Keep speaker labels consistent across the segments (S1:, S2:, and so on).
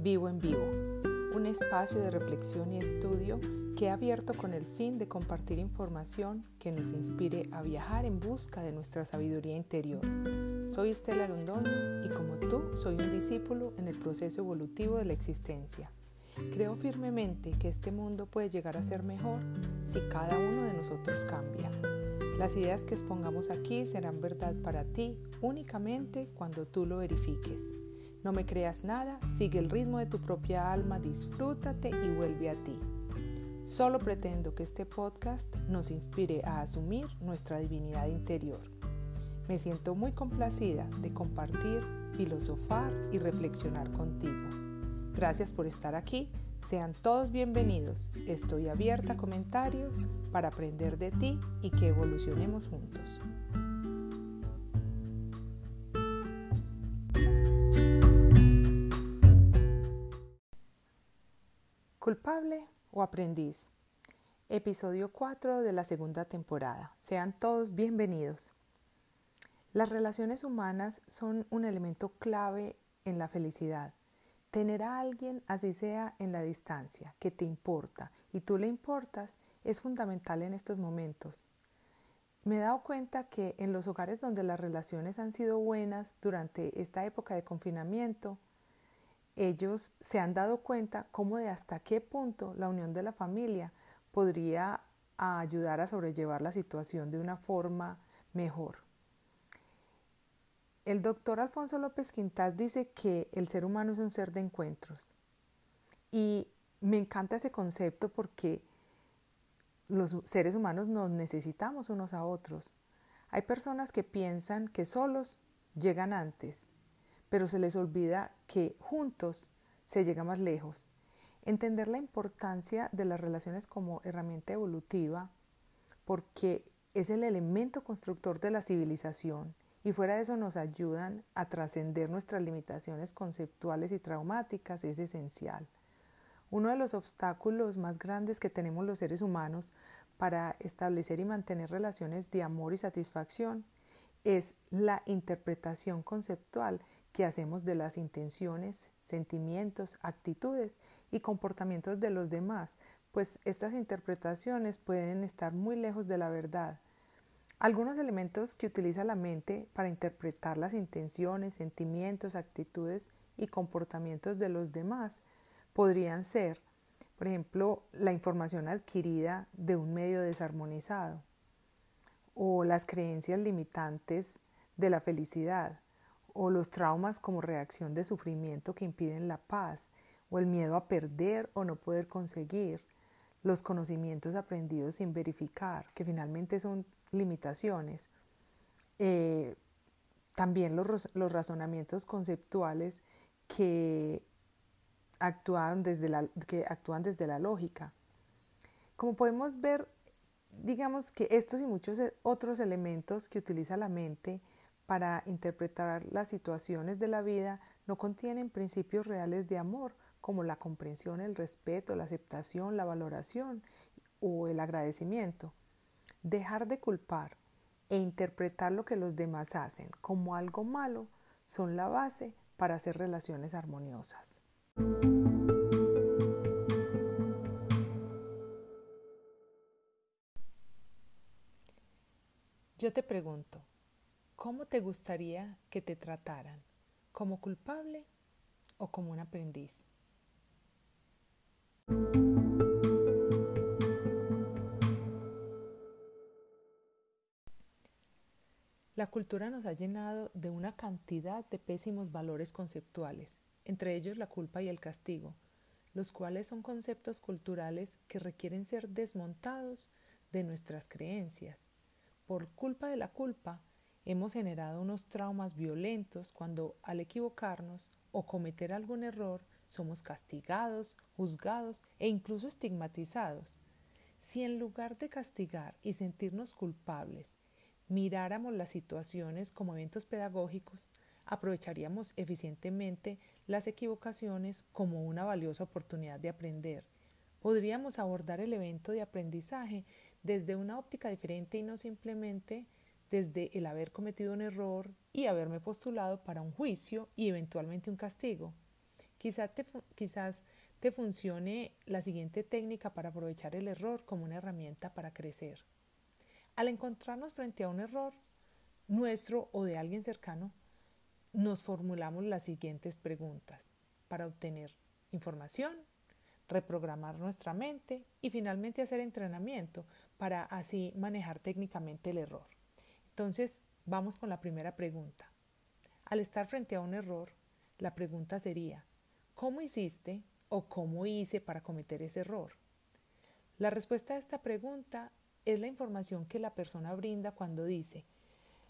S1: Vivo en Vivo, un espacio de reflexión y estudio que he abierto con el fin de compartir información que nos inspire a viajar en busca de nuestra sabiduría interior. Soy Estela Londoño y como tú soy un discípulo en el proceso evolutivo de la existencia. Creo firmemente que este mundo puede llegar a ser mejor si cada uno de nosotros cambia. Las ideas que expongamos aquí serán verdad para ti únicamente cuando tú lo verifiques. No me creas nada, sigue el ritmo de tu propia alma, disfrútate y vuelve a ti. Solo pretendo que este podcast nos inspire a asumir nuestra divinidad interior. Me siento muy complacida de compartir, filosofar y reflexionar contigo. Gracias por estar aquí. Sean todos bienvenidos. Estoy abierta a comentarios para aprender de ti y que evolucionemos juntos. ¿Culpable o aprendiz? Episodio 4 de la segunda temporada. Sean todos bienvenidos. Las relaciones humanas son un elemento clave en la felicidad Tener a alguien, así sea en la distancia, que te importa y tú le importas, es fundamental en estos momentos. Me he dado cuenta que en los hogares donde las relaciones han sido buenas durante esta época de confinamiento, ellos se han dado cuenta cómo de hasta qué punto la unión de la familia podría ayudar a sobrellevar la situación de una forma mejor. El doctor Alfonso López Quintás dice que el ser humano es un ser de encuentros. Y me encanta ese concepto porque los seres humanos nos necesitamos unos a otros. Hay personas que piensan que solos llegan antes, pero se les olvida que juntos se llega más lejos. Entender la importancia de las relaciones como herramienta evolutiva, porque es el elemento constructor de la civilización y fuera de eso nos ayudan a trascender nuestras limitaciones conceptuales y traumáticas es esencial. Uno de los obstáculos más grandes que tenemos los seres humanos para establecer y mantener relaciones de amor y satisfacción es la interpretación conceptual que hacemos de las intenciones, sentimientos, actitudes y comportamientos de los demás, pues estas interpretaciones pueden estar muy lejos de la verdad. Algunos elementos que utiliza la mente para interpretar las intenciones, sentimientos, actitudes y comportamientos de los demás podrían ser, por ejemplo, la información adquirida de un medio desarmonizado o las creencias limitantes de la felicidad o los traumas como reacción de sufrimiento que impiden la paz o el miedo a perder o no poder conseguir los conocimientos aprendidos sin verificar, que finalmente son limitaciones. Eh, también los, los, razonamientos conceptuales que actúan, desde la, que actúan desde la lógica. Como podemos ver, digamos que estos y muchos otros elementos que utiliza la mente para interpretar las situaciones de la vida no contienen principios reales de amor, como la comprensión, el respeto, la aceptación, la valoración o el agradecimiento. Dejar de culpar e interpretar lo que los demás hacen como algo malo son la base para hacer relaciones armoniosas. Yo te pregunto, ¿cómo te gustaría que te trataran? ¿Como culpable o como un aprendiz? La cultura nos ha llenado de una cantidad de pésimos valores conceptuales, entre ellos la culpa y el castigo, los cuales son conceptos culturales que requieren ser desmontados de nuestras creencias. Por culpa de la culpa, hemos generado unos traumas violentos cuando al equivocarnos o cometer algún error somos castigados, juzgados e incluso estigmatizados. Si en lugar de castigar y sentirnos culpables, miráramos las situaciones como eventos pedagógicos, aprovecharíamos eficientemente las equivocaciones como una valiosa oportunidad de aprender. Podríamos abordar el evento de aprendizaje desde una óptica diferente y no simplemente desde el haber cometido un error y haberme postulado para un juicio y eventualmente un castigo. Quizás te, quizás te funcione la siguiente técnica para aprovechar el error como una herramienta para crecer. Al encontrarnos frente a un error nuestro o de alguien cercano, nos formulamos las siguientes preguntas para obtener información, reprogramar nuestra mente y finalmente hacer entrenamiento para así manejar técnicamente el error. Entonces, vamos con la primera pregunta. Al estar frente a un error, la pregunta sería, ¿cómo hiciste o cómo hice para cometer ese error? La respuesta a esta pregunta es la información que la persona brinda cuando dice,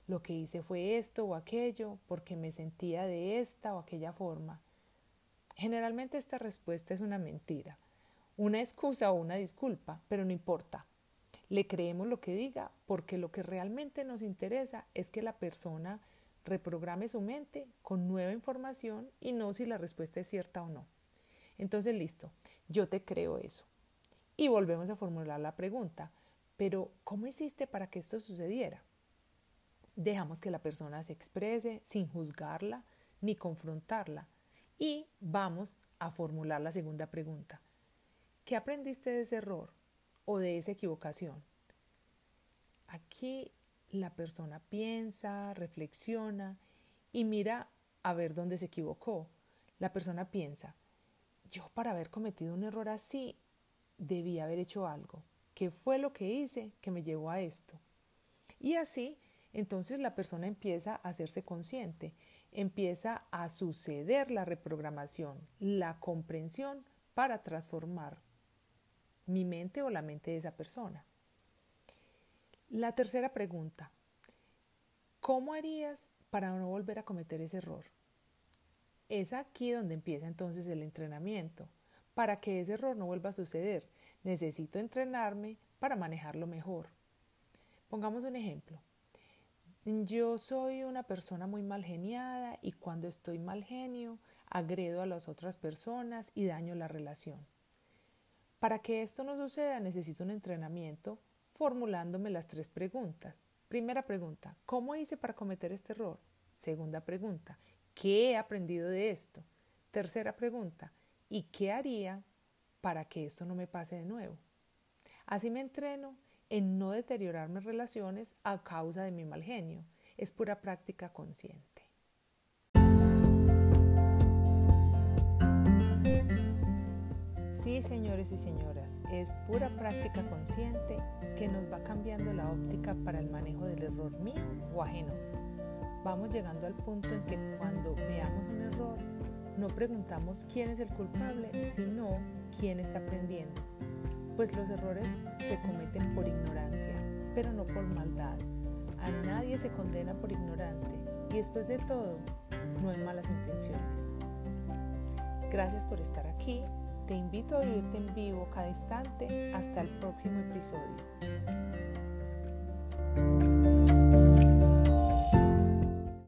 S1: lo que hice fue esto o aquello porque me sentía de esta o aquella forma. Generalmente esta respuesta es una mentira, una excusa o una disculpa, pero no importa. Le creemos lo que diga porque lo que realmente nos interesa es que la persona reprograme su mente con nueva información y no si la respuesta es cierta o no. Entonces, listo, yo te creo eso. Y volvemos a formular la pregunta, pero ¿cómo hiciste para que esto sucediera? dejamos que la persona se exprese sin juzgarla ni confrontarla y vamos a formular la segunda pregunta. ¿Qué aprendiste de ese error o de esa equivocación? Aquí la persona piensa, reflexiona y mira a ver dónde se equivocó. La persona piensa, yo para haber cometido un error así debí haber hecho algo. ¿Qué fue lo que hice que me llevó a esto? Y así entonces la persona empieza a hacerse consciente, empieza a suceder la reprogramación, la comprensión para transformar mi mente o la mente de esa persona. La tercera pregunta, ¿cómo harías para no volver a cometer ese error? Es aquí donde empieza entonces el entrenamiento. Para que ese error no vuelva a suceder, necesito entrenarme para manejarlo mejor. Pongamos un ejemplo. Yo soy una persona muy mal geniada y cuando estoy mal genio agredo a las otras personas y daño la relación. Para que esto no suceda necesito un entrenamiento formulándome las tres preguntas. Primera pregunta, ¿cómo hice para cometer este error? Segunda pregunta, ¿qué he aprendido de esto? Tercera pregunta, ¿y qué haría para que esto no me pase de nuevo? Así me entreno en no deteriorar mis relaciones a causa de mi mal genio. Es pura práctica consciente. Sí, señores y señoras, es pura práctica consciente que nos va cambiando la óptica para el manejo del error mío o ajeno. Vamos llegando al punto en que cuando veamos un error, no preguntamos quién es el culpable, sino quién está aprendiendo pues los errores se cometen por ignorancia, pero no por maldad. A nadie se condena por ignorante y después de todo, no hay malas intenciones. Gracias por estar aquí. Te invito a vivirte en vivo cada instante hasta el próximo episodio.